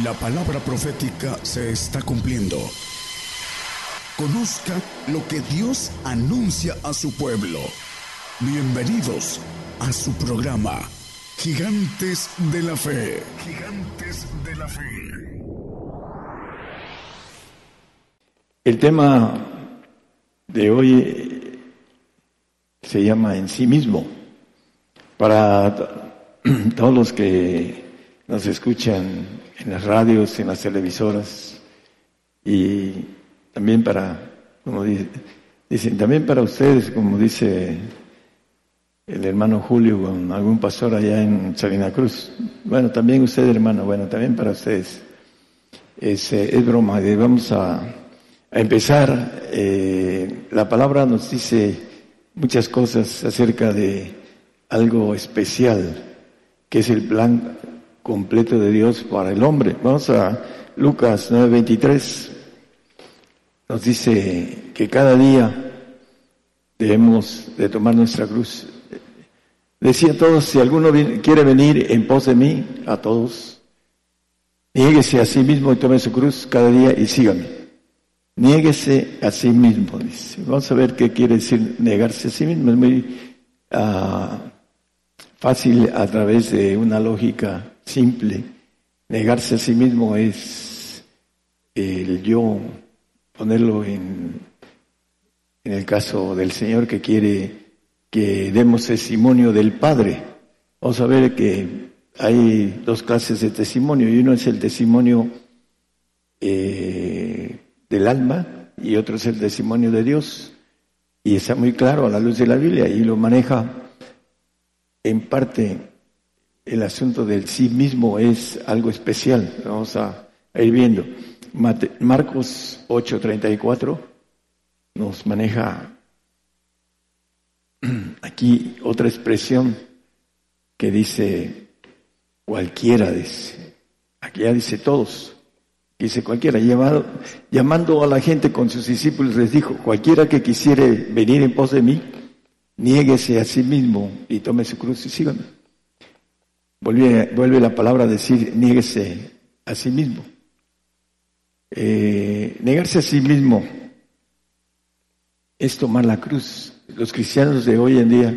La palabra profética se está cumpliendo. Conozca lo que Dios anuncia a su pueblo. Bienvenidos a su programa, Gigantes de la Fe. Gigantes de la Fe. El tema de hoy se llama en sí mismo. Para todos los que nos escuchan en las radios, en las televisoras y también para, como dicen, también para ustedes, como dice el hermano Julio con algún pastor allá en Salina Cruz. Bueno, también usted, hermano, bueno, también para ustedes. Es, eh, es broma, vamos a, a empezar. Eh, la palabra nos dice muchas cosas acerca de algo especial, que es el plan completo de Dios para el hombre. Vamos a Lucas 9:23. Nos dice que cada día debemos de tomar nuestra cruz. Decía a todos, si alguno quiere venir en pos de mí, a todos, niéguese a sí mismo y tome su cruz cada día y sígame. Niéguese a sí mismo, dice. Vamos a ver qué quiere decir negarse a sí mismo. Es muy ah, fácil a través de una lógica simple. Negarse a sí mismo es el yo, ponerlo en, en el caso del Señor que quiere que demos testimonio del Padre. Vamos a ver que hay dos clases de testimonio y uno es el testimonio eh, del alma y otro es el testimonio de Dios. Y está muy claro a la luz de la Biblia y lo maneja en parte el asunto del sí mismo es algo especial. Vamos a, ir viendo. Marcos 8:34 nos maneja aquí otra expresión que dice cualquiera, dice. Aquí ya dice todos. Dice cualquiera, llamando a la gente con sus discípulos les dijo, cualquiera que quisiere venir en pos de mí, niéguese a sí mismo y tome su cruz y síganme. Vuelve, la palabra a decir, niéguese a sí mismo. Eh, negarse a sí mismo es tomar la cruz. Los cristianos de hoy en día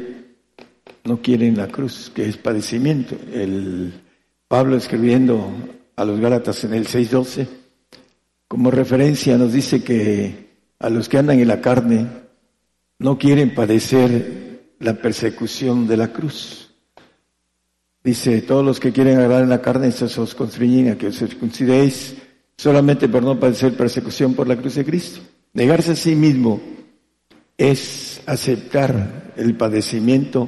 no quieren la cruz, que es padecimiento. El Pablo escribiendo a los Gálatas en el 6.12, como referencia nos dice que a los que andan en la carne no quieren padecer la persecución de la cruz. Dice, todos los que quieren agradar en la carne, estos os constriñen a que os circuncidéis solamente por no padecer persecución por la cruz de Cristo. Negarse a sí mismo es aceptar el padecimiento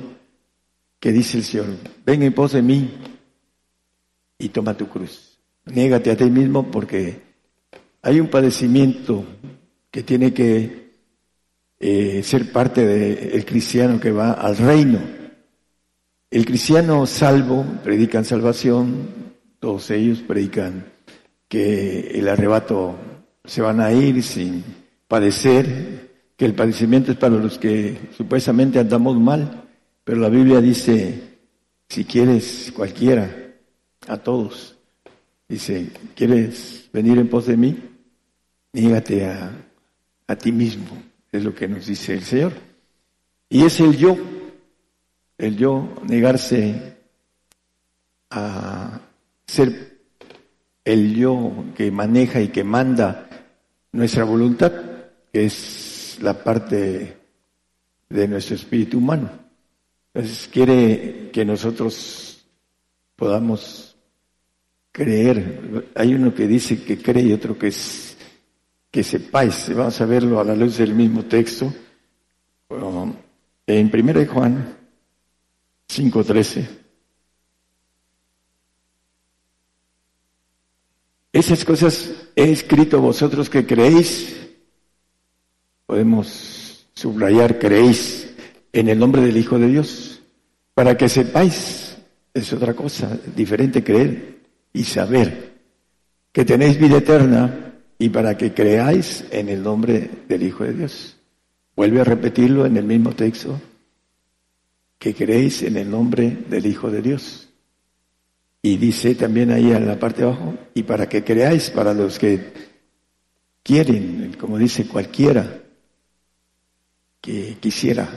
que dice el Señor. Ven en pos de mí y toma tu cruz. Négate a ti mismo porque hay un padecimiento que tiene que eh, ser parte del cristiano que va al reino el cristiano salvo predican salvación, todos ellos predican que el arrebato se van a ir sin padecer, que el padecimiento es para los que supuestamente andamos mal, pero la Biblia dice, si quieres cualquiera, a todos, dice, ¿quieres venir en pos de mí? Nígate a, a ti mismo, es lo que nos dice el Señor. Y es el yo el yo negarse a ser el yo que maneja y que manda nuestra voluntad, que es la parte de nuestro espíritu humano. Entonces quiere que nosotros podamos creer. Hay uno que dice que cree y otro que es que sepáis. Vamos a verlo a la luz del mismo texto. En 1 Juan 5.13. Esas cosas he escrito vosotros que creéis. Podemos subrayar, creéis en el nombre del Hijo de Dios. Para que sepáis, es otra cosa, diferente creer y saber que tenéis vida eterna y para que creáis en el nombre del Hijo de Dios. Vuelve a repetirlo en el mismo texto que creéis en el nombre del Hijo de Dios. Y dice también ahí en la parte de abajo, y para que creáis, para los que quieren, como dice cualquiera que quisiera,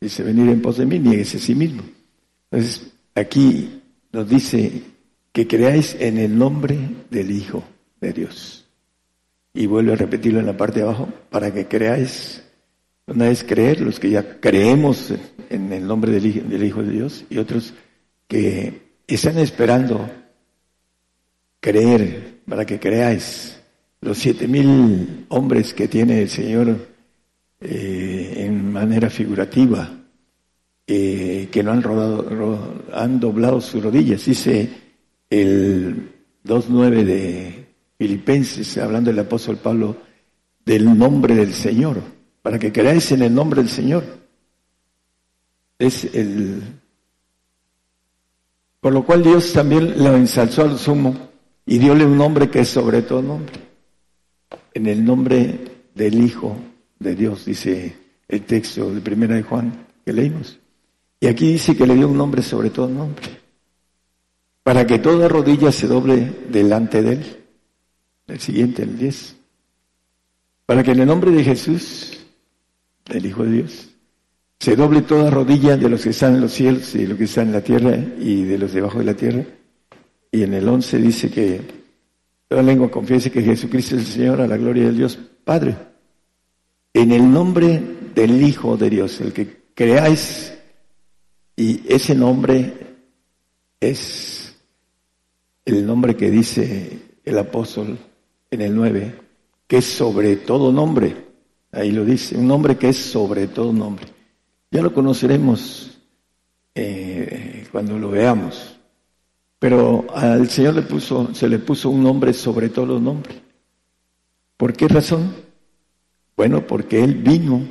dice venir en pos de mí, nieguese a sí mismo. Entonces, aquí nos dice que creáis en el nombre del Hijo de Dios. Y vuelve a repetirlo en la parte de abajo, para que creáis. Una es creer, los que ya creemos en el nombre del Hijo, de Dios, y otros que están esperando creer, para que creáis. Los siete mil hombres que tiene el Señor eh, en manera figurativa, eh, que no han, rodado, han doblado sus rodillas. Dice el 2.9 de Filipenses, hablando del apóstol Pablo, del nombre del Señor, para que creáis en el nombre del Señor. Es el... Por lo cual Dios también lo ensalzó al sumo y diole un nombre que es sobre todo nombre. En el nombre del Hijo de Dios, dice el texto de Primera de Juan que leímos. Y aquí dice que le dio un nombre sobre todo nombre, para que toda rodilla se doble delante de él. El siguiente, el 10. Para que en el nombre de Jesús, el Hijo de Dios, se doble toda rodilla de los que están en los cielos y de los que están en la tierra y de los debajo de la tierra. Y en el 11 dice que toda lengua confiese que Jesucristo es el Señor a la gloria del Dios Padre. En el nombre del Hijo de Dios, el que creáis, y ese nombre es el nombre que dice el apóstol en el 9, que es sobre todo nombre, ahí lo dice, un nombre que es sobre todo nombre. Ya lo conoceremos eh, cuando lo veamos, pero al Señor le puso, se le puso un nombre sobre todo los nombres. ¿Por qué razón? Bueno, porque Él vino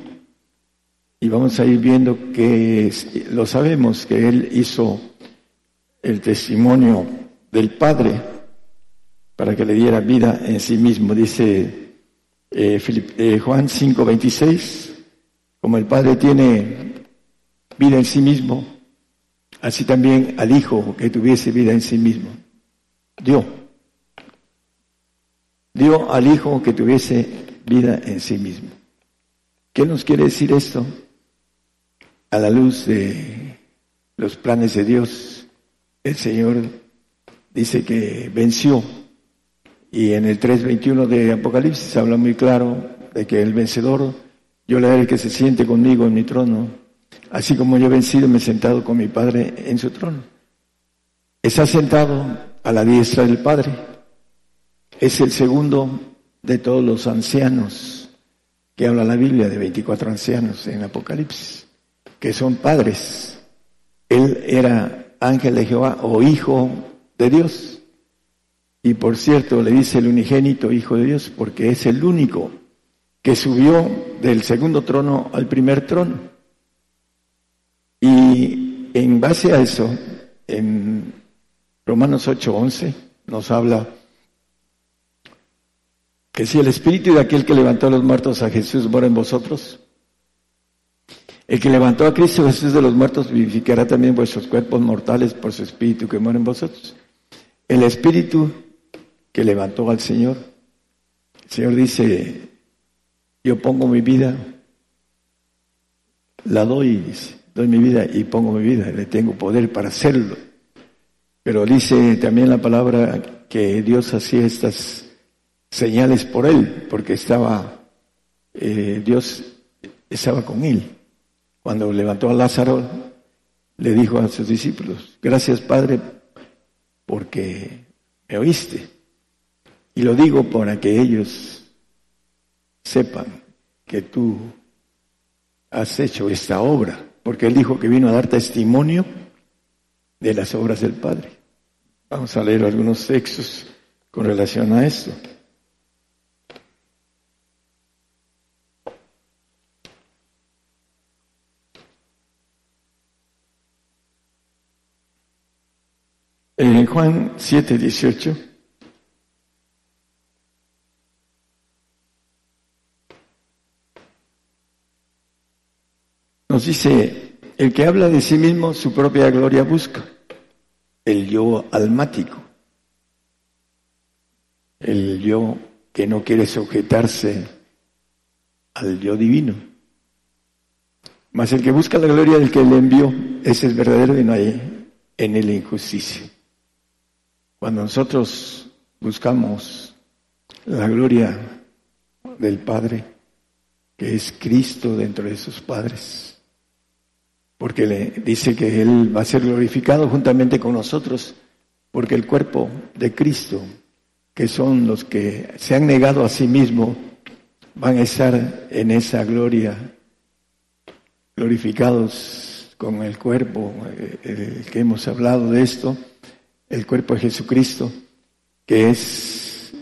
y vamos a ir viendo que lo sabemos, que Él hizo el testimonio del Padre para que le diera vida en sí mismo. Dice eh, eh, Juan 5:26, como el Padre tiene vida en sí mismo, así también al Hijo que tuviese vida en sí mismo. Dio. Dio al Hijo que tuviese vida en sí mismo. ¿Qué nos quiere decir esto? A la luz de los planes de Dios, el Señor dice que venció. Y en el 3.21 de Apocalipsis habla muy claro de que el vencedor, yo le haré que se siente conmigo en mi trono, así como yo he vencido, me he sentado con mi Padre en su trono. Está sentado a la diestra del Padre. Es el segundo de todos los ancianos que habla la Biblia, de 24 ancianos en Apocalipsis, que son padres. Él era ángel de Jehová o hijo de Dios. Y por cierto, le dice el unigénito hijo de Dios, porque es el único que subió del segundo trono al primer trono. Y en base a eso, en Romanos 8:11 nos habla que si el espíritu de aquel que levantó a los muertos a Jesús mora en vosotros, el que levantó a Cristo Jesús de los muertos vivificará también vuestros cuerpos mortales por su espíritu que mora en vosotros. El espíritu que levantó al Señor, el Señor dice, yo pongo mi vida, la doy, doy mi vida y pongo mi vida, le tengo poder para hacerlo. Pero dice también la palabra que Dios hacía estas señales por él, porque estaba, eh, Dios estaba con él. Cuando levantó a Lázaro, le dijo a sus discípulos, gracias Padre, porque me oíste. Y lo digo para que ellos sepan que tú has hecho esta obra, porque él dijo que vino a dar testimonio de las obras del Padre. Vamos a leer algunos textos con relación a esto. En Juan 7, 18. Nos dice, el que habla de sí mismo su propia gloria busca. el yo almático, el yo que no quiere sujetarse al yo divino. Mas el que busca la gloria del que le envió, ese es verdadero y no hay en él injusticia. Cuando nosotros buscamos la gloria del Padre, que es Cristo dentro de sus padres, porque le dice que Él va a ser glorificado juntamente con nosotros, porque el cuerpo de Cristo, que son los que se han negado a sí mismo, van a estar en esa gloria, glorificados con el cuerpo, eh, el que hemos hablado de esto, el cuerpo de Jesucristo, que es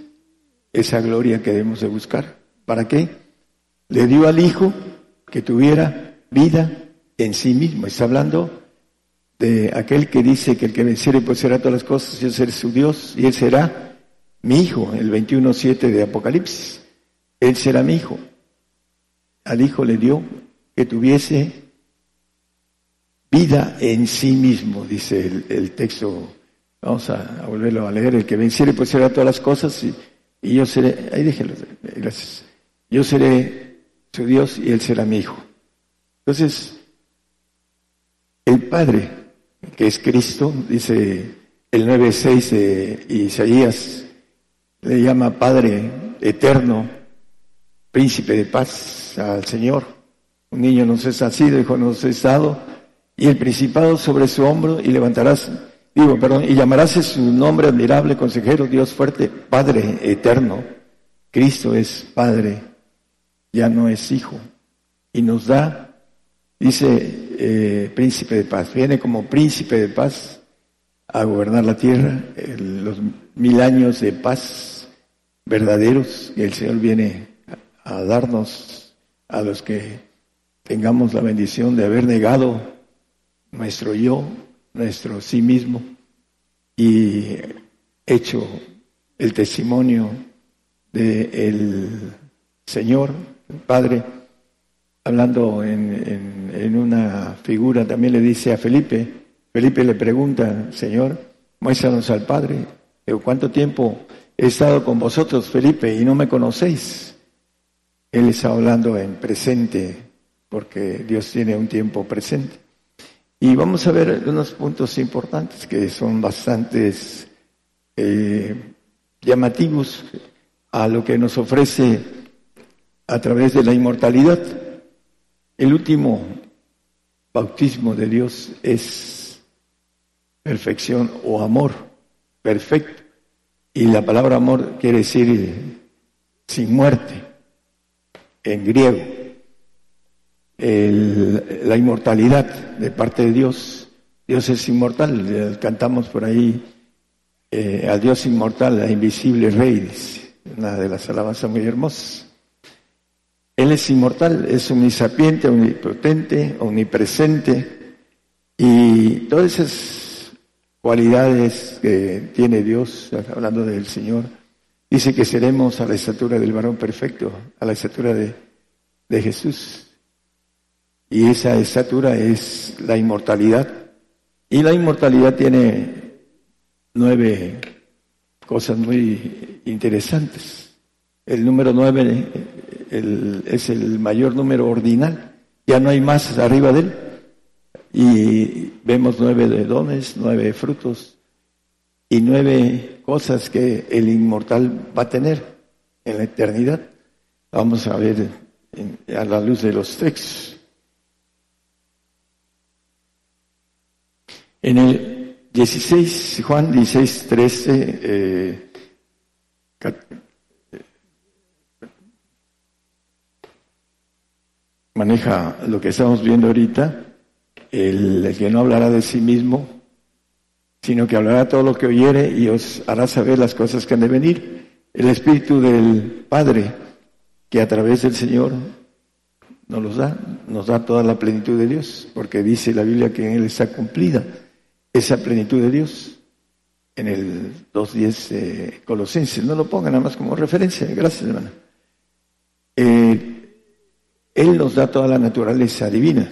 esa gloria que debemos de buscar. ¿Para qué? Le dio al Hijo que tuviera vida en sí mismo. Está hablando de aquel que dice que el que venciere pues será todas las cosas, yo seré su Dios y él será mi hijo, el 21.7 de Apocalipsis. Él será mi hijo. Al hijo le dio que tuviese vida en sí mismo, dice el texto Vamos a, volverlo a leer. El que venciere pues será todas las cosas y, yo seré, ahí déjenlo, gracias. Yo seré su Dios y él será mi hijo. Entonces, el Padre, que es Cristo, dice el 9.6 de Isaías, le llama Padre eterno, príncipe de paz al Señor. Un niño nos es nacido, hijo nos es dado, y el principado sobre su hombro, y levantarás digo, perdón, y llamarás su nombre admirable, consejero, Dios fuerte, Padre eterno. Cristo es Padre, ya no es Hijo. Y nos da, dice, eh, príncipe de paz. Viene como príncipe de paz a gobernar la tierra, los mil años de paz verdaderos que el Señor viene a darnos a los que tengamos la bendición de haber negado nuestro yo, nuestro sí mismo y hecho el testimonio del Señor, el Padre, hablando en, una figura, también le dice a Felipe, Felipe le pregunta, Señor, muéstranos al Padre, ¿cuánto tiempo he estado con vosotros, Felipe, y no me conocéis? Él está hablando en presente, porque Dios tiene un tiempo presente. Y vamos a ver unos puntos importantes que son bastantes eh, llamativos a lo que nos ofrece a través de la inmortalidad. El último bautismo de Dios es perfección o amor perfecto. Y la palabra amor quiere decir sin muerte en griego la inmortalidad de parte de Dios. Dios es inmortal, cantamos por ahí eh, al Dios inmortal, a invisible Rey, una de las alabanzas muy hermosas. Él es inmortal, es omnisapiente, omnipotente, omnipresente y todas esas cualidades que tiene Dios, hablando del Señor, dice que seremos a la estatura del varón perfecto, a la estatura de, de Jesús. Y esa estatura es la inmortalidad. Y la inmortalidad tiene nueve cosas muy interesantes. El número nueve es el mayor número ordinal. Ya no hay más arriba de él. Y vemos nueve de dones, nueve frutos y nueve cosas que el inmortal va a tener en la eternidad. Vamos a ver a la luz de los textos. En el 16, Juan 16, 13, eh, maneja lo que estamos viendo ahorita, el, que no hablará de sí mismo, sino que hablará todo lo que oyere y os hará saber las cosas que han de venir. El Espíritu del Padre, que a través del Señor nos los da, nos da toda la plenitud de Dios, porque dice la Biblia que en Él está cumplida esa plenitud de Dios en el 2.10 de Colosenses. No lo pongan nada más como referencia. Gracias, hermana. Eh, él nos da toda la naturaleza divina.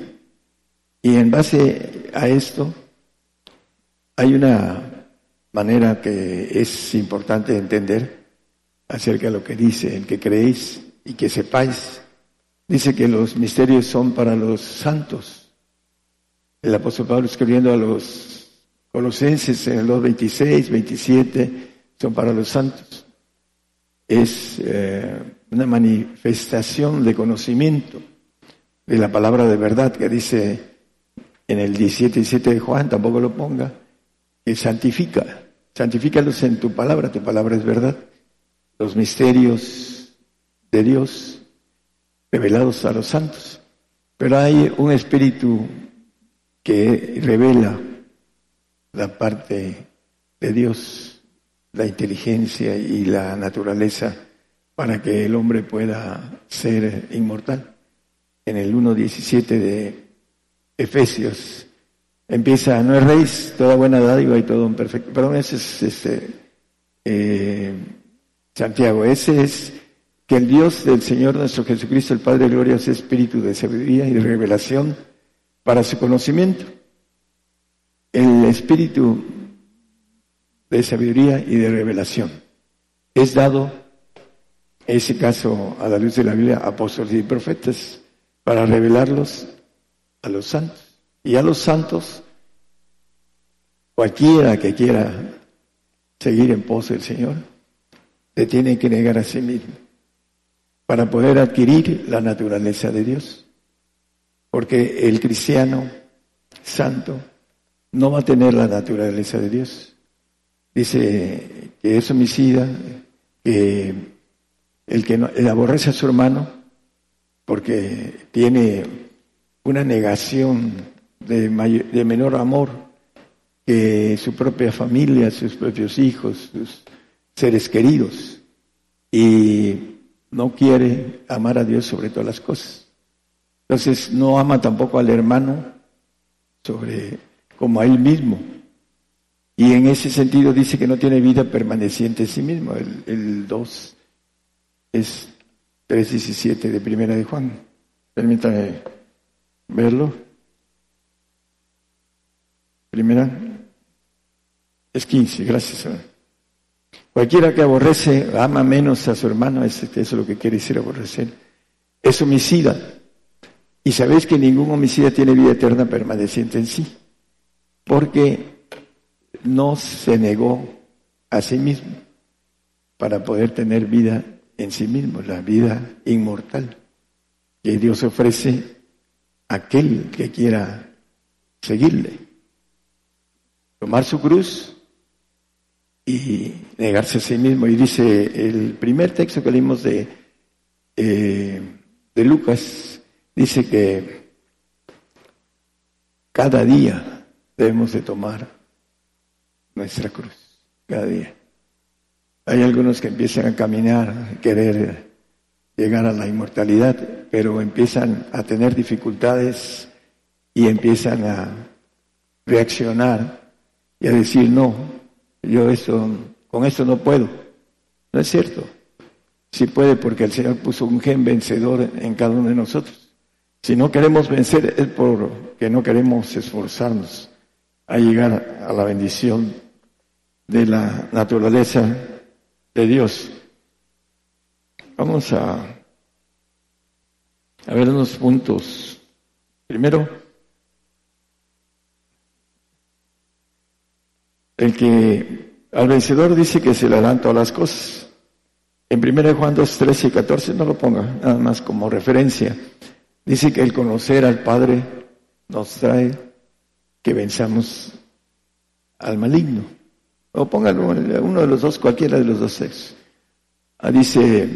Y en base a esto hay una manera que es importante entender acerca de lo que dice, el que creéis y que sepáis. Dice que los misterios son para los santos. El apóstol Pablo escribiendo a los colosenses en los 26, 27, son para los santos. Es eh, una manifestación de conocimiento de la palabra de verdad que dice en el 17 y 7 de Juan, tampoco lo ponga, que santifica, santifícalos en tu palabra, tu palabra es verdad. Los misterios de Dios revelados a los santos. Pero hay un espíritu que revela la parte de Dios, la inteligencia y la naturaleza para que el hombre pueda ser inmortal. En el 1.17 de Efesios empieza, no es rey, toda buena dádiva y todo un perfecto. Perdón, ese es este, eh, Santiago, ese es que el Dios del Señor nuestro Jesucristo, el Padre de Gloria, es espíritu de sabiduría y de revelación para su conocimiento. El espíritu de sabiduría y de revelación es dado, ese caso, a la luz de la Biblia, apóstoles y profetas, para revelarlos a los santos. Y a los santos, cualquiera que quiera seguir en pos del Señor, se tiene que negar a sí mismo para poder adquirir la naturaleza de Dios. Porque el cristiano santo no va a tener la naturaleza de Dios. Dice que es homicida, que el que no, aborrece a su hermano porque tiene una negación de, de menor amor que su propia familia, sus propios hijos, sus seres queridos, y no quiere amar a Dios sobre todas las cosas. Entonces no ama tampoco al hermano sobre como a él mismo. Y en ese sentido dice que no tiene vida permaneciente en sí mismo. El 2 es 3.17 de Primera de Juan. Permítame verlo. Primera es 15, gracias. Cualquiera que aborrece, ama menos a su hermano, eso es lo que quiere decir aborrecer. Es homicida. Y sabéis que ningún homicida tiene vida eterna permaneciente en sí, porque no se negó a sí mismo para poder tener vida en sí mismo, la vida inmortal que Dios ofrece a aquel que quiera seguirle. Tomar su cruz y negarse a sí mismo. Y dice el primer texto que leímos de, eh, de Lucas, dice que cada día debemos de tomar nuestra cruz, cada día. Hay algunos que empiezan a caminar, querer llegar a la inmortalidad, pero empiezan a tener dificultades y empiezan a reaccionar y a decir, no, yo esto, con esto no puedo. No es cierto. Sí puede porque el Señor puso un gen vencedor en cada uno de nosotros. Si no queremos vencer es porque no queremos esforzarnos a llegar a la bendición de la naturaleza de Dios. Vamos a, ver unos puntos. Primero, el que al vencedor dice que se le dan todas las cosas. En 1 Juan 2, 13 y 14, no lo ponga, nada más como referencia. Dice que el conocer al Padre nos trae que venzamos al maligno. O póngalo uno de los dos, cualquiera de los dos sexos. Ah, dice,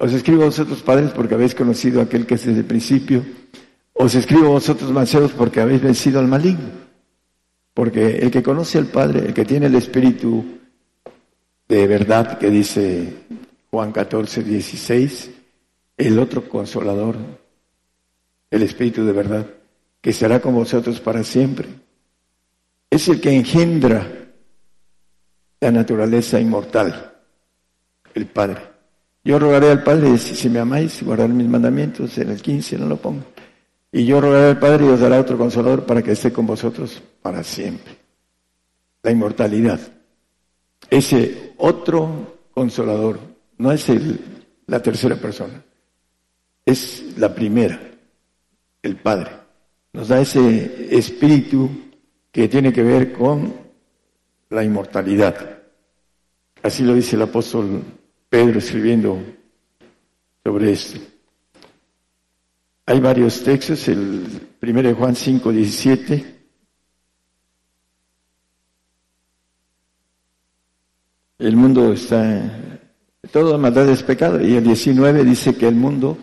os escribo a vosotros padres porque habéis conocido a aquel que es desde el principio. Os escribo a vosotros mancebos porque habéis vencido al maligno. Porque el que conoce al Padre, el que tiene el Espíritu de verdad que dice Juan 14, 16, el otro consolador, el Espíritu de verdad, que será con vosotros para siempre, es el que engendra la naturaleza inmortal, el Padre. Yo rogaré al Padre, si, me amáis, guardar mis mandamientos, en el 15 no lo pongo. Y yo rogaré al Padre y os dará otro consolador para que esté con vosotros para siempre. La inmortalidad. ese otro consolador, no es el, la tercera persona, es la primera, el Padre. Nos da ese espíritu que tiene que ver con la inmortalidad. Así lo dice el apóstol Pedro escribiendo sobre esto. Hay varios textos, el primero de Juan 5, 17. El mundo está, toda maldad es pecado. Y el 19 dice que el mundo,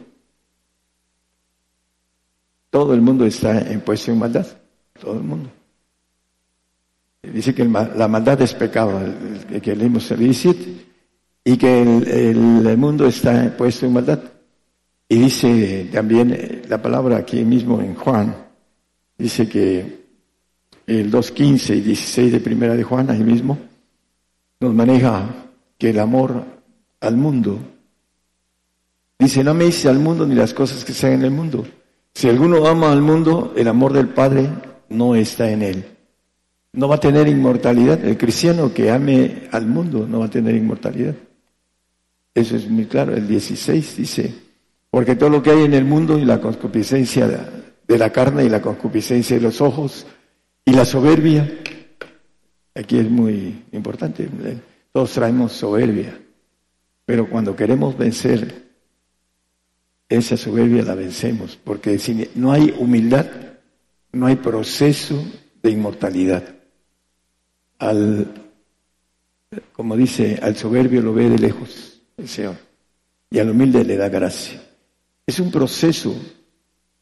todo el mundo está impuesto en maldad. Todo el mundo. Dice que la maldad es pecado, el que leímos el 17, y que el, mundo está puesto en maldad. Y dice también eh, la palabra aquí mismo en Juan, dice que el 2.15 y 16 de primera de Juan, ahí mismo, nos maneja que el amor al mundo, dice, no me dice al mundo ni las cosas que sean en el mundo. Si alguno ama al mundo, el amor del Padre no está en él no va a tener inmortalidad. El cristiano que ame al mundo no va a tener inmortalidad. Eso es muy claro. El 16 dice, porque todo lo que hay en el mundo y la concupiscencia de la carne y la concupiscencia de los ojos y la soberbia, aquí es muy importante, todos traemos soberbia, pero cuando queremos vencer esa soberbia la vencemos, porque si no hay humildad, no hay proceso de inmortalidad al, como dice, al soberbio lo ve de lejos el Señor y al humilde le da gracia. Es un proceso.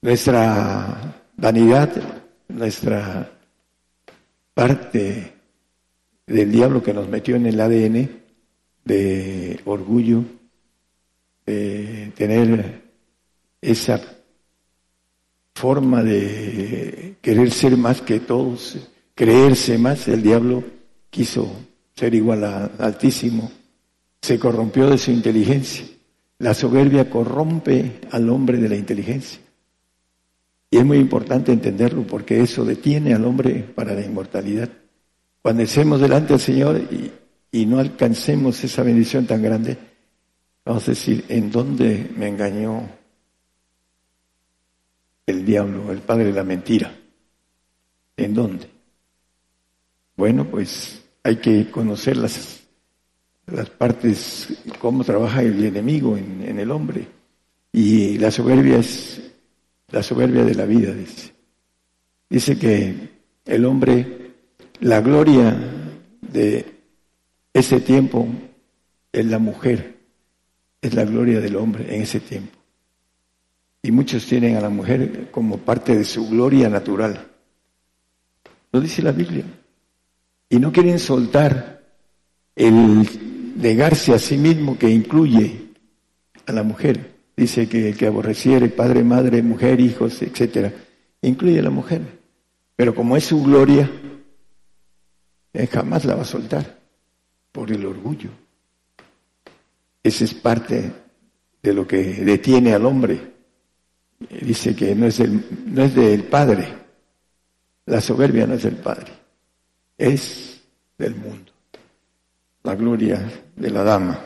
Nuestra vanidad, nuestra parte del diablo que nos metió en el ADN de orgullo, de tener esa forma de querer ser más que todos, creerse más, el diablo quiso ser igual a Altísimo, se corrompió de su inteligencia. La soberbia corrompe al hombre de la inteligencia. Y es muy importante entenderlo porque eso detiene al hombre para la inmortalidad. Cuando estemos delante del Señor y, y no alcancemos esa bendición tan grande, vamos a decir, ¿en dónde me engañó el diablo, el padre de la mentira? ¿En dónde? Bueno, pues hay que conocer las, las partes, cómo trabaja el enemigo en, en el hombre. Y la soberbia es la soberbia de la vida, dice. Dice que el hombre, la gloria de ese tiempo es la mujer, es la gloria del hombre en ese tiempo. Y muchos tienen a la mujer como parte de su gloria natural. Lo dice la Biblia y no quieren soltar el negarse a sí mismo que incluye a la mujer. Dice que el que aborreciere padre, madre, mujer, hijos, etcétera, incluye a la mujer. Pero como es su gloria, él jamás la va a soltar por el orgullo. Esa es parte de lo que detiene al hombre. Dice que no es, del, no es del Padre. La soberbia no es del Padre es del mundo. La gloria de la dama.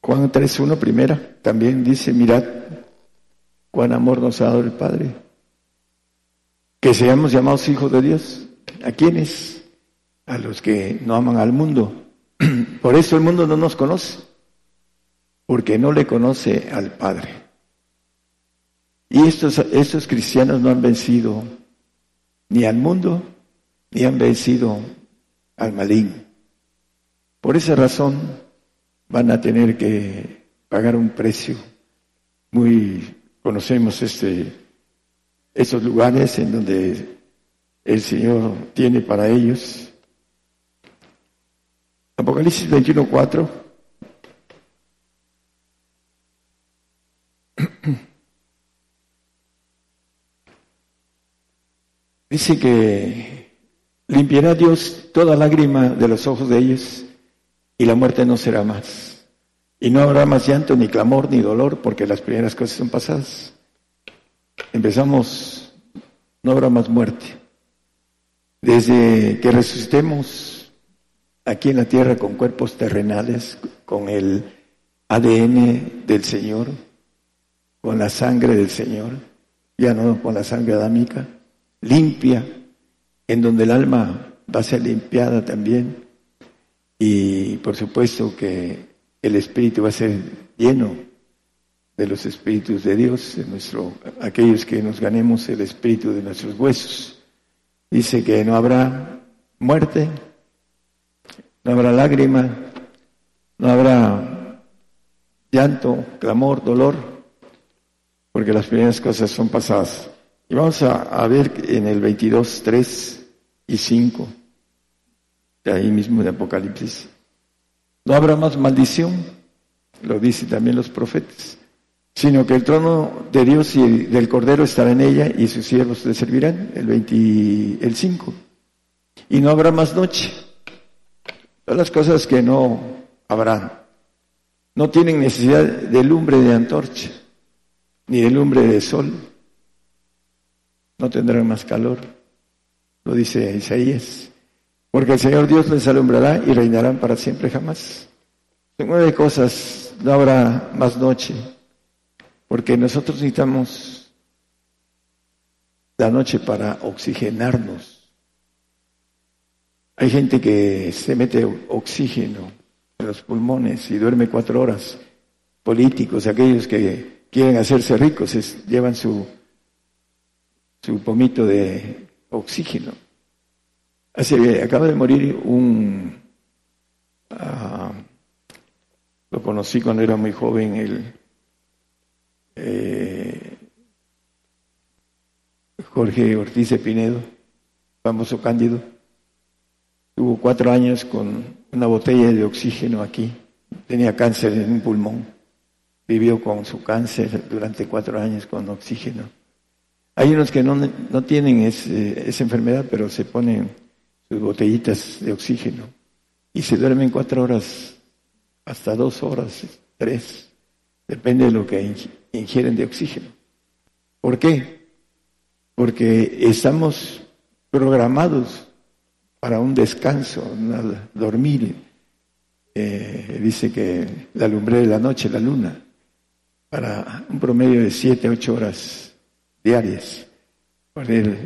Juan 3.1 primera también dice, mirad cuán amor nos ha dado el Padre. Que seamos llamados hijos de Dios. ¿A quiénes? A los que no aman al mundo. Por eso el mundo no nos conoce. Porque no le conoce al Padre. Y estos, estos cristianos no han vencido ni al mundo y han vencido al maligno. Por esa razón van a tener que pagar un precio muy conocemos este esos lugares en donde el Señor tiene para ellos. Apocalipsis 21:4 Dice que Limpiará Dios toda lágrima de los ojos de ellos y la muerte no será más. Y no habrá más llanto, ni clamor, ni dolor, porque las primeras cosas son pasadas. Empezamos, no habrá más muerte. Desde que resucitemos, aquí en la tierra con cuerpos terrenales, con el ADN del Señor, con la sangre del Señor, ya no con la sangre adámica, limpia, en donde el alma va a ser limpiada también. Y por supuesto que el espíritu va a ser lleno de los espíritus de Dios, de nuestro, aquellos que nos ganemos el espíritu de nuestros huesos. Dice que no habrá muerte, no habrá lágrima, no habrá llanto, clamor, dolor, porque las primeras cosas son pasadas. Y vamos a, ver en el 22, 3 y 5, de ahí mismo de Apocalipsis. No habrá más maldición, lo dicen también los profetas, sino que el trono de Dios y del Cordero estará en ella y sus siervos le servirán, el 20, el 5. Y no habrá más noche. Son las cosas que no habrán. No tienen necesidad de lumbre de antorcha, ni de lumbre de sol. No tendrán más calor, lo dice Isaías. Porque el Señor Dios les alumbrará y reinarán para siempre jamás. En nueve cosas, no habrá más noche, porque nosotros necesitamos la noche para oxigenarnos hay gente que se mete oxígeno en los pulmones y duerme cuatro horas. Políticos, aquellos que quieren hacerse ricos, llevan su, su pomito de oxígeno. Acaba de morir un, ah, lo conocí cuando era muy joven, el eh, Jorge Ortiz de Pinedo, famoso Cándido Tuvo cuatro años con una botella de oxígeno aquí. Tenía cáncer en un pulmón. Vivió con su cáncer durante cuatro años con oxígeno. Hay unos que no, no tienen esa enfermedad, pero se ponen sus botellitas de oxígeno y se duermen cuatro horas, hasta dos horas, tres. Depende de lo que ingieren de oxígeno. ¿Por qué? Porque estamos programados para un descanso, dormir. Eh, dice que la lumbre de la noche, la luna, para un promedio de siete, ocho horas diarias, poder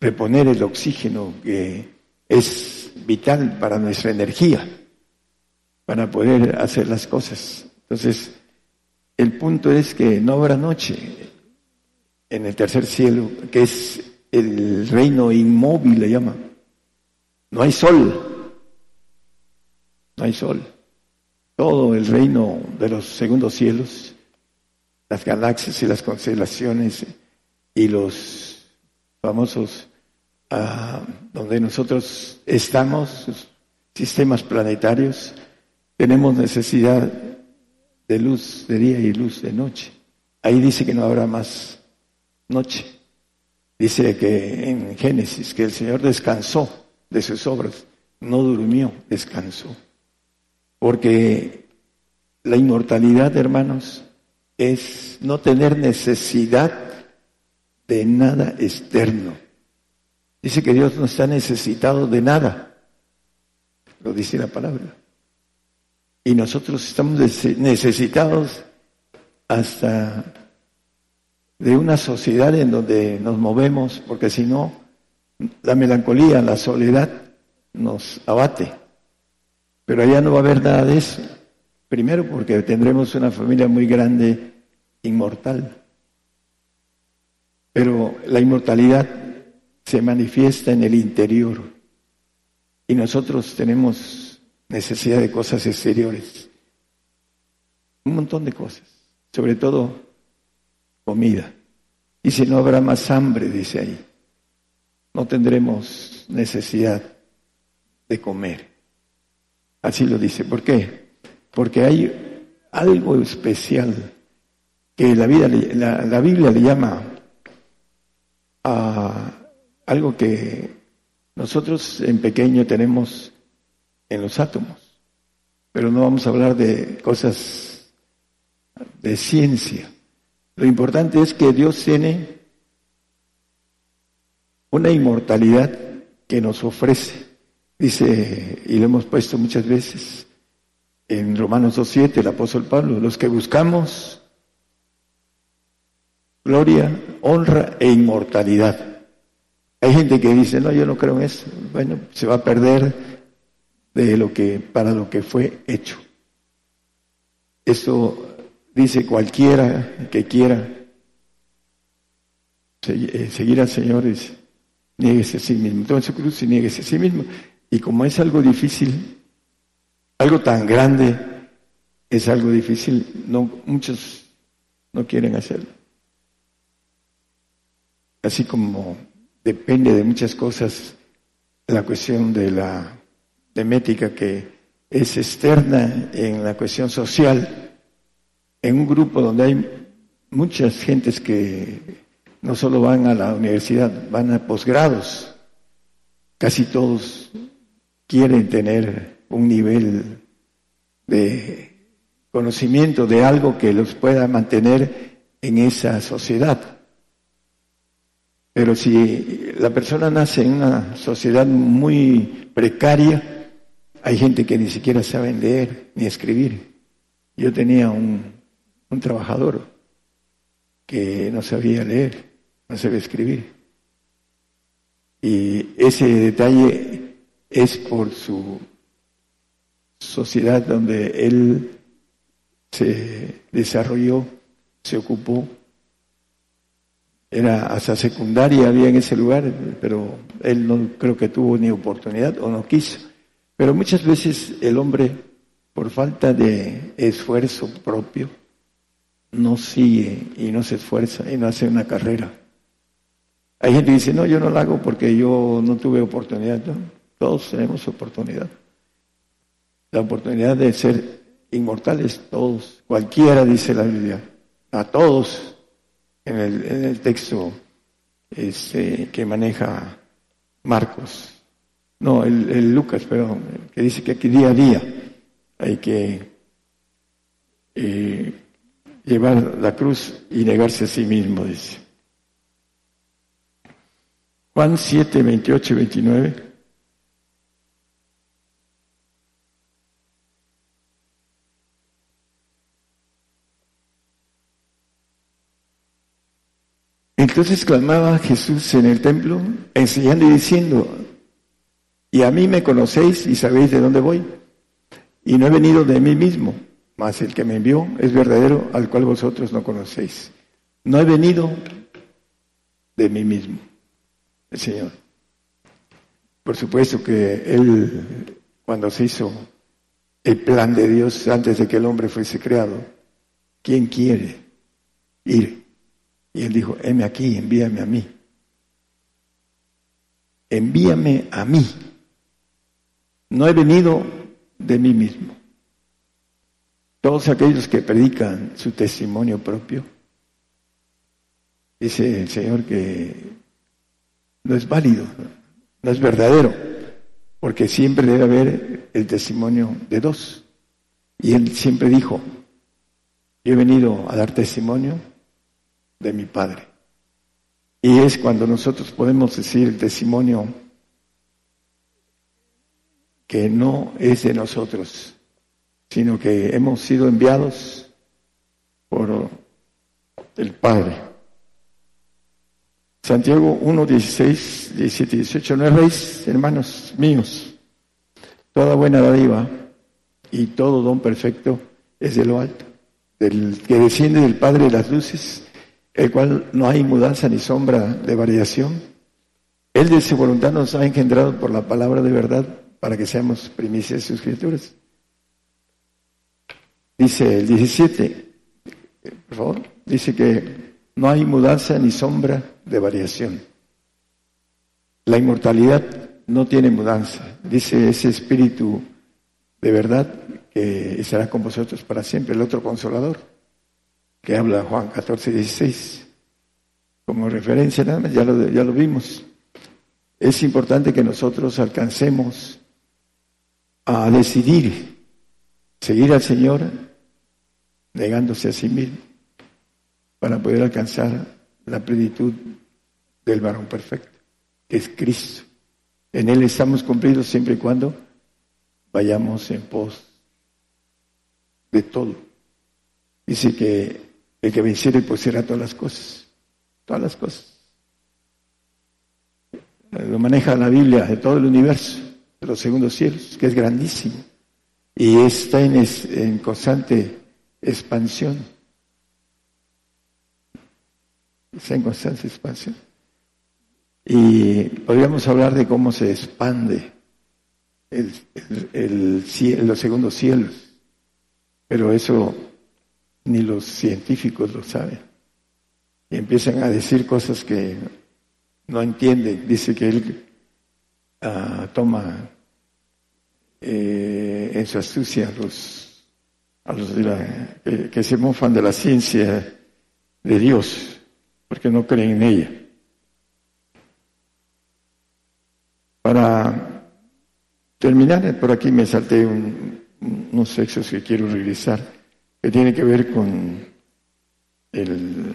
reponer el oxígeno que es vital para nuestra energía, para poder hacer las cosas. Entonces, el punto es que no habrá noche en el tercer cielo, que es el reino inmóvil, le llaman no hay sol. No hay sol. Todo el reino de los segundos cielos, las galaxias y las constelaciones y los famosos ah, donde nosotros estamos, sistemas planetarios, tenemos necesidad de luz de día y luz de noche. Ahí dice que no habrá más noche. Dice que en Génesis que el Señor descansó de sus obras. No durmió, descansó. Porque la inmortalidad, hermanos, es no tener necesidad de nada externo. Dice que Dios no está necesitado de nada. Lo dice la palabra. Y nosotros estamos necesitados hasta de una sociedad en donde nos movemos, porque si no, la melancolía, la soledad nos abate. Pero allá no va a haber nada de eso. Primero porque tendremos una familia muy grande, inmortal. Pero la inmortalidad se manifiesta en el interior. Y nosotros tenemos necesidad de cosas exteriores. Un montón de cosas. Sobre todo comida. Y si no habrá más hambre, dice ahí no tendremos necesidad de comer. Así lo dice. ¿Por qué? Porque hay algo especial que la, vida, la, Biblia le llama a algo que nosotros en pequeño tenemos en los átomos. Pero no vamos a hablar de cosas de ciencia. Lo importante es que Dios tiene una inmortalidad que nos ofrece. Dice, y lo hemos puesto muchas veces, en Romanos 2.7, el apóstol Pablo, los que buscamos gloria, honra e inmortalidad. Hay gente que dice, no, yo no creo en eso. Bueno, se va a perder de lo que, para lo que fue hecho. Eso dice cualquiera que quiera eh, seguir al Señor, dice, nieguese a sí mismo. Su cruz y nieguese a sí mismo. Y como es algo difícil, algo tan grande, es algo difícil, no, muchos no quieren hacerlo. Así como depende de muchas cosas la cuestión de la demética que es externa en la cuestión social, en un grupo donde hay muchas gentes que no solo van a la universidad, van a posgrados, casi todos quieren tener un nivel de conocimiento de algo que los pueda mantener en esa sociedad. Pero si la persona nace en una sociedad muy precaria, hay gente que ni siquiera sabe leer ni escribir. Yo tenía un, trabajador que no sabía leer, no sabía escribir. Y ese detalle es por su sociedad donde él se desarrolló, se ocupó. Era hasta secundaria había en ese lugar, pero él no creo que tuvo ni oportunidad o no quiso. Pero muchas veces el hombre, por falta de esfuerzo propio, no sigue y no se esfuerza y no hace una carrera. Hay gente que dice, no, yo no la hago porque yo no tuve oportunidad. Todos tenemos oportunidad. La oportunidad de ser inmortales, todos. Cualquiera, dice la Biblia. A todos. En el, texto este, que maneja Marcos. No, el, Lucas, perdón. Que dice que aquí día a día hay que eh, llevar la cruz y negarse a sí mismo, dice. Juan 7, 28 y 29. Entonces clamaba Jesús en el templo, enseñando y diciendo, y a mí me conocéis y sabéis de dónde voy, y no he venido de mí mismo, mas el que me envió es verdadero, al cual vosotros no conocéis. No he venido de mí mismo, el Señor. Por supuesto que Él, cuando se hizo el plan de Dios antes de que el hombre fuese creado, ¿quién quiere ir y él dijo, heme aquí, envíame a mí. Envíame a mí. No he venido de mí mismo. Todos aquellos que predican su testimonio propio, dice el Señor que no es válido, no es verdadero, porque siempre debe haber el testimonio de dos. Y él siempre dijo, yo he venido a dar testimonio de mi Padre. Y es cuando nosotros podemos decir el testimonio que no es de nosotros, sino que hemos sido enviados por el Padre. Santiago 1, 16, 17 y 18. No erréis, hermanos míos. Toda buena dádiva y todo don perfecto es de lo alto, del que desciende del Padre de las luces el cual no hay mudanza ni sombra de variación. Él de su voluntad nos ha engendrado por la palabra de verdad para que seamos primicias de sus escrituras. Dice el 17, por favor, dice que no hay mudanza ni sombra de variación. La inmortalidad no tiene mudanza. Dice ese espíritu de verdad que estará con vosotros para siempre, el otro consolador que habla Juan 14, 16. Como referencia nada más, ya lo, ya lo vimos. Es importante que nosotros alcancemos a decidir seguir al Señor negándose a sí mismo para poder alcanzar la plenitud del varón perfecto, que es Cristo. En Él estamos cumplidos siempre y cuando vayamos en pos de todo. Dice que el que venciere pues será todas las cosas, todas las cosas. Lo maneja la Biblia de todo el universo, de los segundos cielos, que es grandísimo. Y está en, en constante expansión. Está en constante expansión. Y podríamos hablar de cómo se expande el, el, los segundos cielos, pero eso ni los científicos lo saben. Y empiezan a decir cosas que no entienden. Dice que él ah, toma eh, en su astucia a los, a los que se mofan de la ciencia de Dios, porque no creen en ella. Para terminar, por aquí me salté unos sexos que quiero regresar, que tiene que ver con el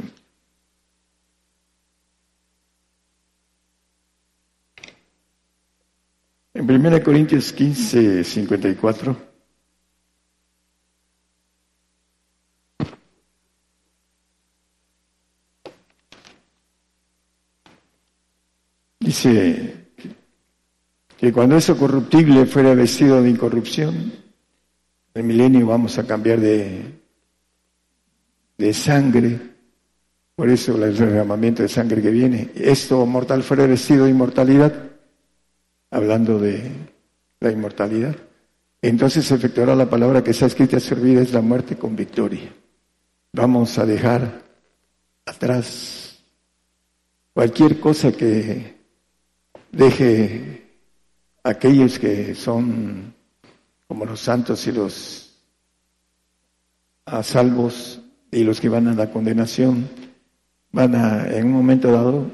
En 1 Corintios 15, 54. Dice que cuando eso corruptible fuera vestido de incorrupción, el milenio vamos a cambiar de, de sangre, por eso el derramamiento de sangre que viene. Esto mortal fuera vestido de inmortalidad, hablando de la inmortalidad. Entonces se efectuará la palabra que está escrita servida es la muerte con victoria. Vamos a dejar atrás cualquier cosa que deje aquellos que son como los santos y los a salvos y los que van a la condenación van a en un momento dado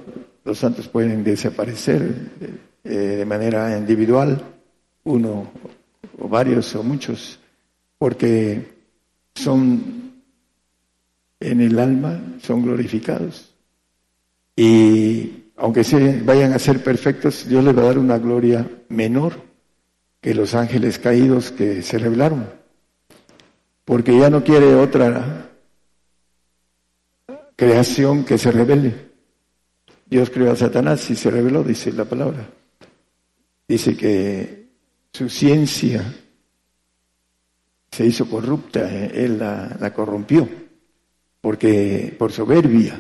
los santos pueden desaparecer eh, de manera individual, uno o varios o muchos, porque son en el alma, son glorificados. Y aunque se vayan a ser perfectos, Dios les va a dar una gloria menor que los ángeles caídos que se revelaron, porque ya no quiere otra creación que se revele. Dios creó a Satanás y se reveló, dice la palabra. Dice que su ciencia se hizo corrupta, él la, corrompió, porque por soberbia.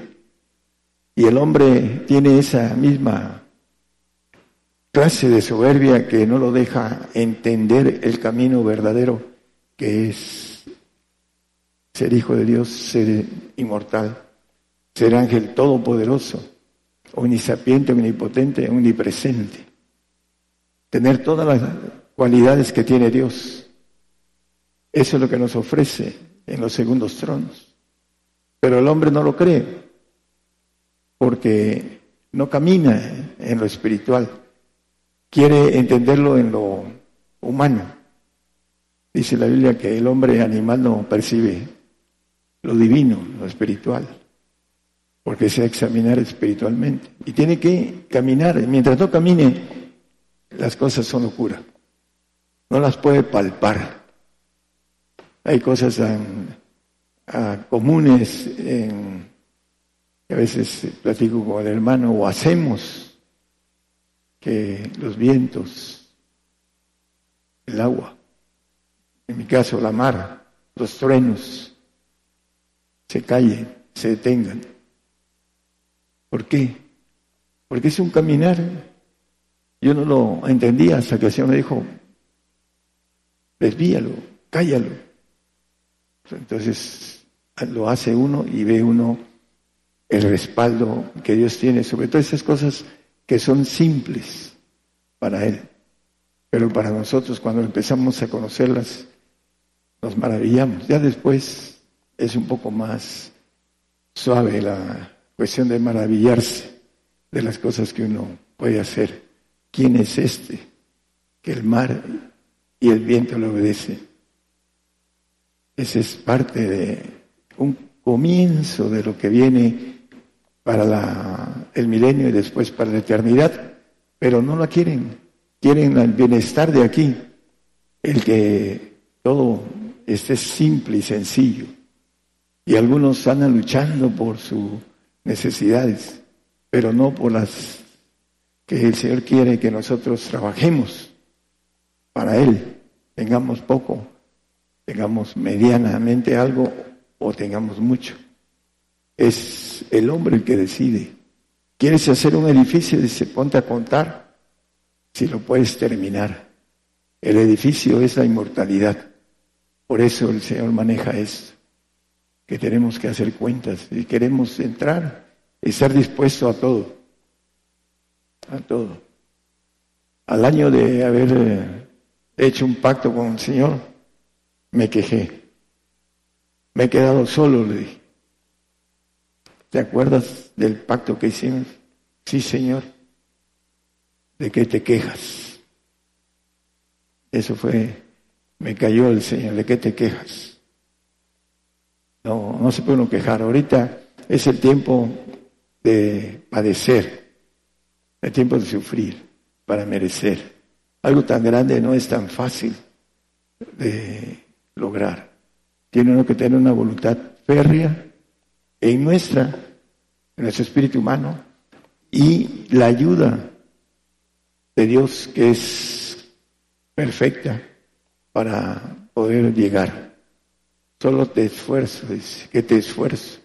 Y el hombre tiene esa misma clase de soberbia que no lo deja entender el camino verdadero que es ser hijo de Dios, ser inmortal, ser ángel todopoderoso, omnisapiente, omnipotente, omnipresente tener todas las cualidades que tiene Dios. Eso es lo que nos ofrece en los segundos tronos. Pero el hombre no lo cree, porque no camina en lo espiritual, quiere entenderlo en lo humano. Dice la Biblia que el hombre animal no percibe lo divino, lo espiritual, porque se examinar espiritualmente. Y tiene que caminar, mientras no camine las cosas son locura. No las puede palpar. Hay cosas tan ah, comunes en, a veces platico con el hermano o hacemos que los vientos, el agua, en mi caso la mar, los truenos, se callen, se detengan. ¿Por qué? Porque es un caminar yo no lo entendía hasta que el Señor me dijo, desvíalo, cállalo. Entonces lo hace uno y ve uno el respaldo que Dios tiene sobre todas esas cosas que son simples para Él. Pero para nosotros cuando empezamos a conocerlas, nos maravillamos. Ya después es un poco más suave la cuestión de maravillarse de las cosas que uno puede hacer. ¿Quién es este que el mar y el viento le obedecen? Ese es parte de un comienzo de lo que viene para el milenio y después para la eternidad, pero no la quieren quieren el bienestar de aquí, el que todo esté simple y sencillo. Y algunos andan luchando por sus necesidades, pero no por las que el Señor quiere que nosotros trabajemos para Él, tengamos poco, tengamos medianamente algo o tengamos mucho. Es el hombre el que decide. ¿Quieres hacer un edificio? Dice, ponte a contar si lo puedes terminar. El edificio es la inmortalidad. Por eso el Señor maneja esto, que tenemos que hacer cuentas y queremos entrar, estar dispuesto a todo, a todo. Al año de haber eh, hecho un pacto con el Señor, me quejé. Me he quedado solo, le dije. ¿Te acuerdas del pacto que hicimos? Sí, Señor. ¿De qué te quejas? Eso fue, me cayó el Señor, ¿de qué te quejas? No, no se puede quejar. Ahorita es el tiempo de padecer, el tiempo de sufrir para merecer. Algo tan grande no es tan fácil de lograr. Tiene uno que tener una voluntad férrea en nuestra, en nuestro espíritu humano, y la ayuda de Dios que es perfecta para poder llegar. Solo te esfuerzo, dice, que te esfuerzo,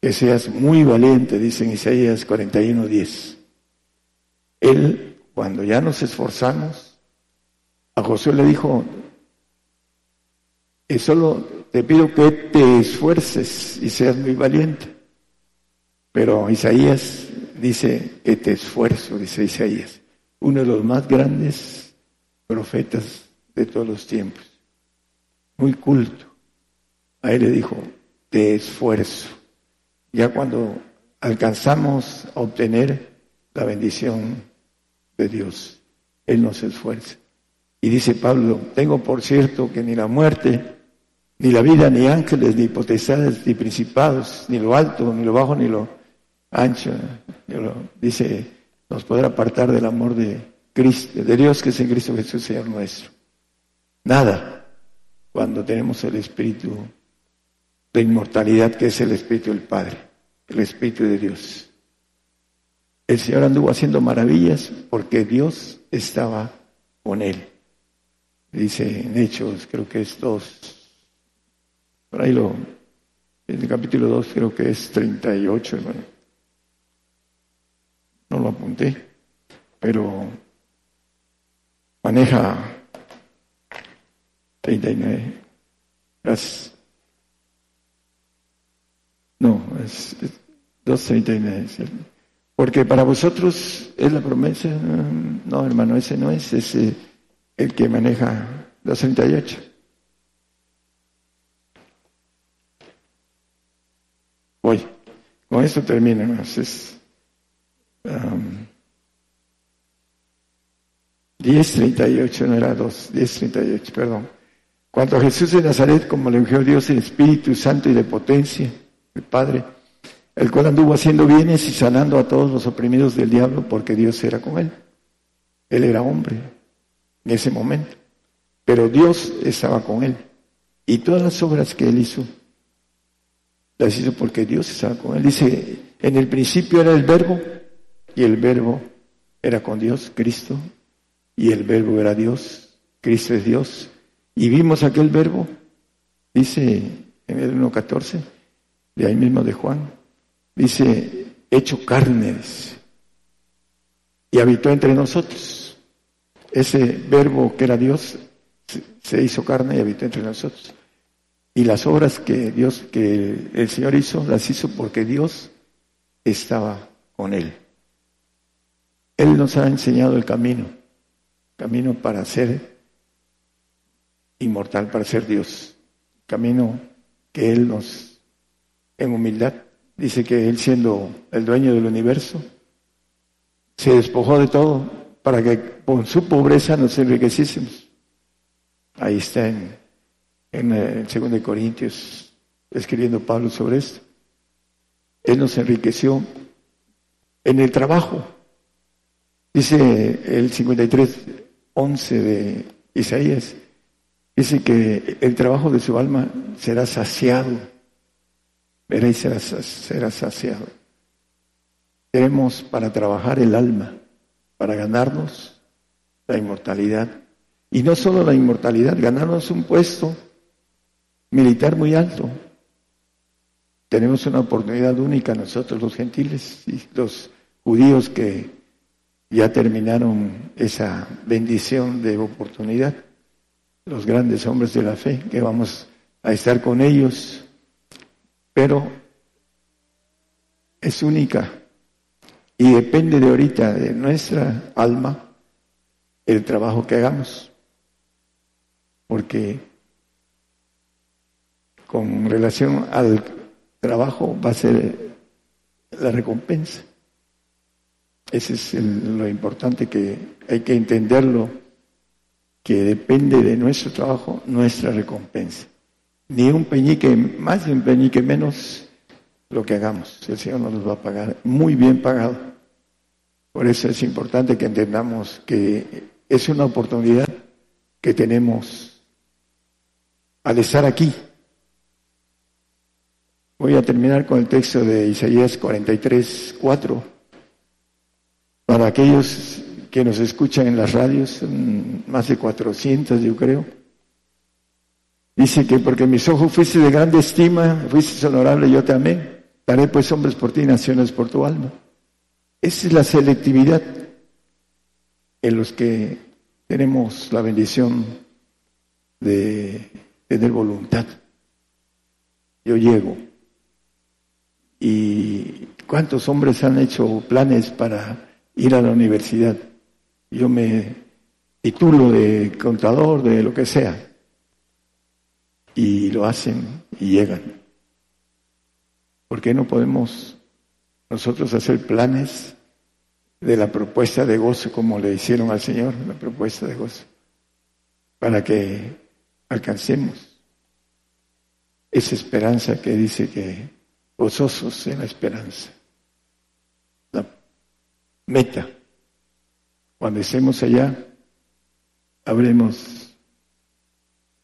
que seas muy valiente, dice en Isaías 41, 10. Él, cuando ya nos esforzamos, a José le dijo, y solo te pido que te esfuerces y seas muy valiente. Pero Isaías dice que te esfuerzo, dice Isaías, uno de los más grandes profetas de todos los tiempos, muy culto. A él le dijo, te esfuerzo. Ya cuando alcanzamos a obtener la bendición de Dios, Él nos esfuerza. Y dice Pablo, tengo por cierto que ni la muerte, ni la vida, ni ángeles, ni potestades, ni principados, ni lo alto, ni lo bajo, ni lo ancho. dice, nos podrá apartar del amor de Cristo, de Dios que es en Cristo Jesús, Señor nuestro. Nada, cuando tenemos el Espíritu de inmortalidad, que es el Espíritu del Padre, el Espíritu de Dios. El Señor anduvo haciendo maravillas porque Dios estaba con él. Dice en Hechos, creo que es dos, por ahí lo, en el capítulo 2 creo que es 38, hermano. No lo apunté, pero maneja 39. Gracias. No, es, 2.39. Porque para vosotros es la promesa. No, hermano, ese no es, ese el que maneja 2.38. Voy. Con esto termino. Es, um, 10.38, no era 2, 10.38, perdón. Cuanto a Jesús de Nazaret, como le ungió Dios el Espíritu Santo y de potencia, el Padre, el cual anduvo haciendo bienes y sanando a todos los oprimidos del diablo porque Dios era con él. Él era hombre en ese momento, pero Dios estaba con él. Y todas las obras que él hizo las hizo porque Dios estaba con él. Dice, en el principio era el verbo y el verbo era con Dios, Cristo, y el verbo era Dios, Cristo es Dios. Y vimos aquel verbo, dice en el 1.14, de ahí mismo de Juan, dice, hecho carnes y habitó entre nosotros. Ese verbo que era Dios se hizo carne y habitó entre nosotros. Y las obras que Dios, que el Señor hizo, las hizo porque Dios estaba con él. Él nos ha enseñado el camino, camino para ser inmortal, para ser Dios, camino que Él nos, en humildad, dice que Él siendo el dueño del universo, se despojó de todo para que con su pobreza nos enriqueciésemos. Ahí está en el eh, 2 Corintios, escribiendo Pablo sobre esto. Él nos enriqueció en el trabajo. Dice el 53, 11 de Isaías, dice que el trabajo de su alma será saciado. Veréis, será, saciado. Tenemos para trabajar el alma, para ganarnos la inmortalidad. Y no solo la inmortalidad, ganarnos un puesto militar muy alto. Tenemos una oportunidad única nosotros los gentiles y los judíos que ya terminaron esa bendición de oportunidad, los grandes hombres de la fe, que vamos a estar con ellos, pero es única y depende de ahorita, de nuestra alma, el trabajo que hagamos. Porque con relación al trabajo va a ser la recompensa. Ese es lo importante que hay que entenderlo, que depende de nuestro trabajo nuestra recompensa. Ni un peñique más ni un peñique menos lo que hagamos. El Señor nos va a pagar muy bien pagado. Por eso es importante que entendamos que es una oportunidad que tenemos al estar aquí. Voy a terminar con el texto de Isaías 43, 4. Para aquellos que nos escuchan en las radios, más de 400 yo creo. Dice que porque mis ojos fuiste de grande estima, fuiste honorable, yo también. Daré pues hombres por ti, naciones por tu alma. Esa es la selectividad en los que tenemos la bendición de tener voluntad. Yo llego. ¿Y cuántos hombres han hecho planes para ir a la universidad. Yo me titulo de contador, de lo que sea. Y lo hacen y llegan. ¿Por qué no podemos nosotros hacer planes de la propuesta de gozo como le hicieron al Señor, la propuesta de gozo, para que alcancemos esa esperanza que dice que gozosos en la esperanza meta. Cuando estemos allá, habremos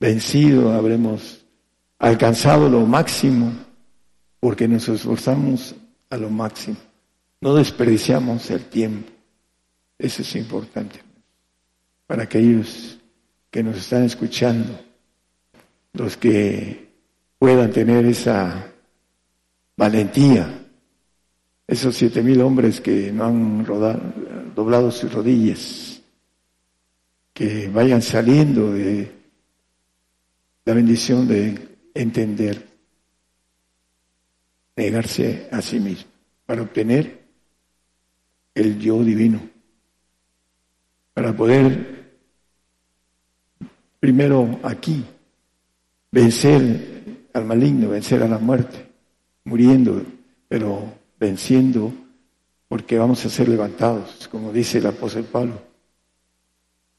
vencido, habremos alcanzado lo máximo, porque nos esforzamos a lo máximo. No desperdiciamos el tiempo. Eso es importante. Para aquellos que nos están escuchando, los que puedan tener esa valentía esos siete mil hombres que no han doblado sus rodillas, que vayan saliendo de la bendición de entender, negarse a sí mismo, para obtener el yo divino, para poder primero aquí vencer al maligno, vencer a la muerte, muriendo, pero venciendo, porque vamos a ser levantados, como dice el apóstol Pablo.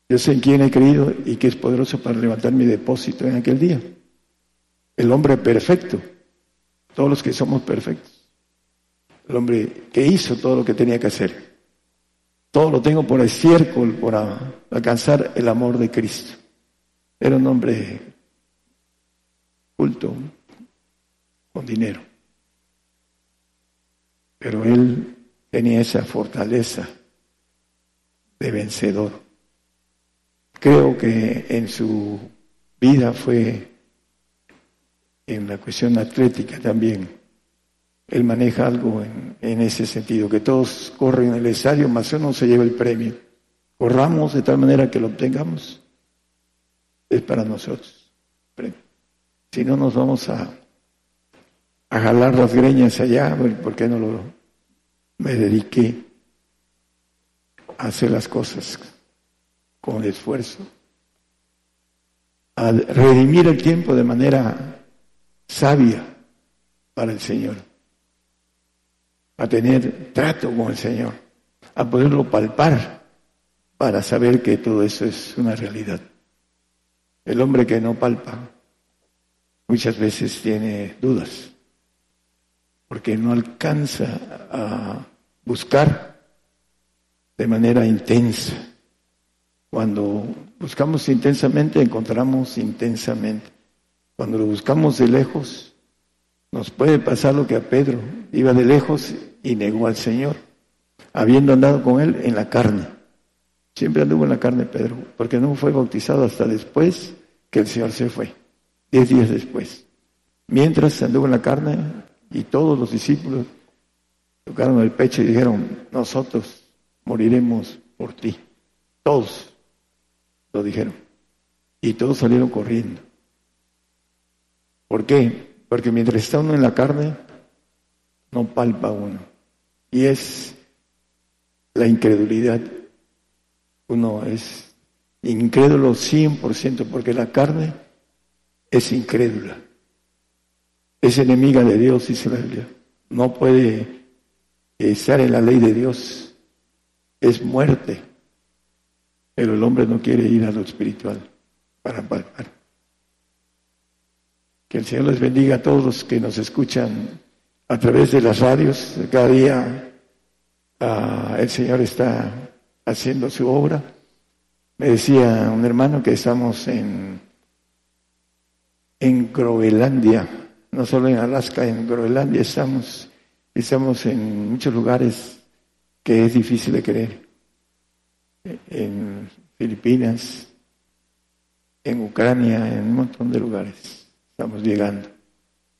Yo sé en quién he creído y que es poderoso para levantar mi depósito en aquel día. El hombre perfecto, todos los que somos perfectos. El hombre que hizo todo lo que tenía que hacer. Todo lo tengo por estiércol, por alcanzar el amor de Cristo. Era un hombre culto, con dinero. Pero él tenía esa fortaleza de vencedor. Creo que en su vida fue en la cuestión atlética también. Él maneja algo en, ese sentido, que todos corren en el estadio, más uno se lleva el premio. Corramos de tal manera que lo obtengamos. Es para nosotros. Si no, nos vamos a a jalar las greñas allá, ¿por qué no lo me dediqué a hacer las cosas con esfuerzo? A redimir el tiempo de manera sabia para el Señor, a tener trato con el Señor, a poderlo palpar para saber que todo eso es una realidad. El hombre que no palpa muchas veces tiene dudas porque no alcanza a buscar de manera intensa. Cuando buscamos intensamente, encontramos intensamente. Cuando lo buscamos de lejos, nos puede pasar lo que a Pedro iba de lejos y negó al Señor, habiendo andado con él en la carne. Siempre anduvo en la carne Pedro, porque no fue bautizado hasta después que el Señor se fue, diez días después. Mientras anduvo en la carne y todos los discípulos tocaron el pecho y dijeron, nosotros moriremos por ti. Todos lo dijeron. Y todos salieron corriendo. ¿Por qué? Porque mientras está uno en la carne, no palpa uno. Y es la incredulidad. Uno es incrédulo 100% porque la carne es incrédula. Es enemiga de Dios, dice la Biblia. No puede estar en la ley de Dios. Es muerte. Pero el hombre no quiere ir a lo espiritual para palpar. Que el Señor les bendiga a todos los que nos escuchan a través de las radios. Cada día ah, el Señor está haciendo su obra. Me decía un hermano que estamos en, en Groenlandia, no solo en Alaska, en Groenlandia estamos, estamos en muchos lugares que es difícil de creer. En Filipinas, en Ucrania, en un montón de lugares estamos llegando.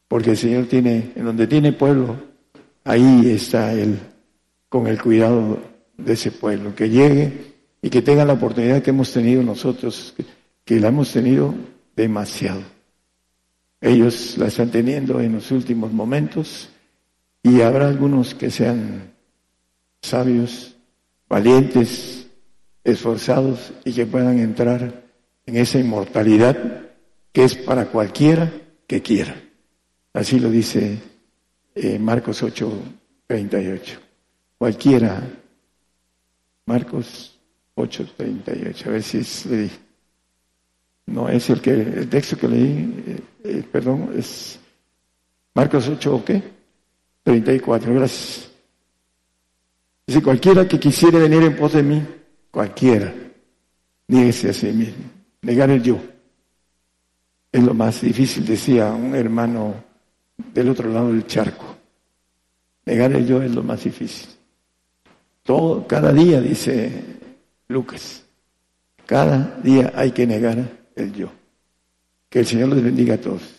Porque el Señor tiene, en donde tiene pueblo, ahí está Él, con el cuidado de ese pueblo, que llegue y que tenga la oportunidad que hemos tenido nosotros, que, la hemos tenido demasiado. Ellos la están teniendo en los últimos momentos y habrá algunos que sean sabios, valientes, esforzados y que puedan entrar en esa inmortalidad que es para cualquiera que quiera. Así lo dice eh, Marcos 8, 38. Cualquiera. Marcos 8, 38. A ver si es, no es el que el texto que leí, eh, eh, perdón, es Marcos 8 o qué? 34, gracias. Dice, cualquiera que quisiera venir en pos de mí, cualquiera, níguese a sí mismo, negar el yo. Es lo más difícil, decía un hermano del otro lado del charco. Negar el yo es lo más difícil. Todo, cada día, dice Lucas, cada día hay que negar el yo. Que el Señor les bendiga a todos.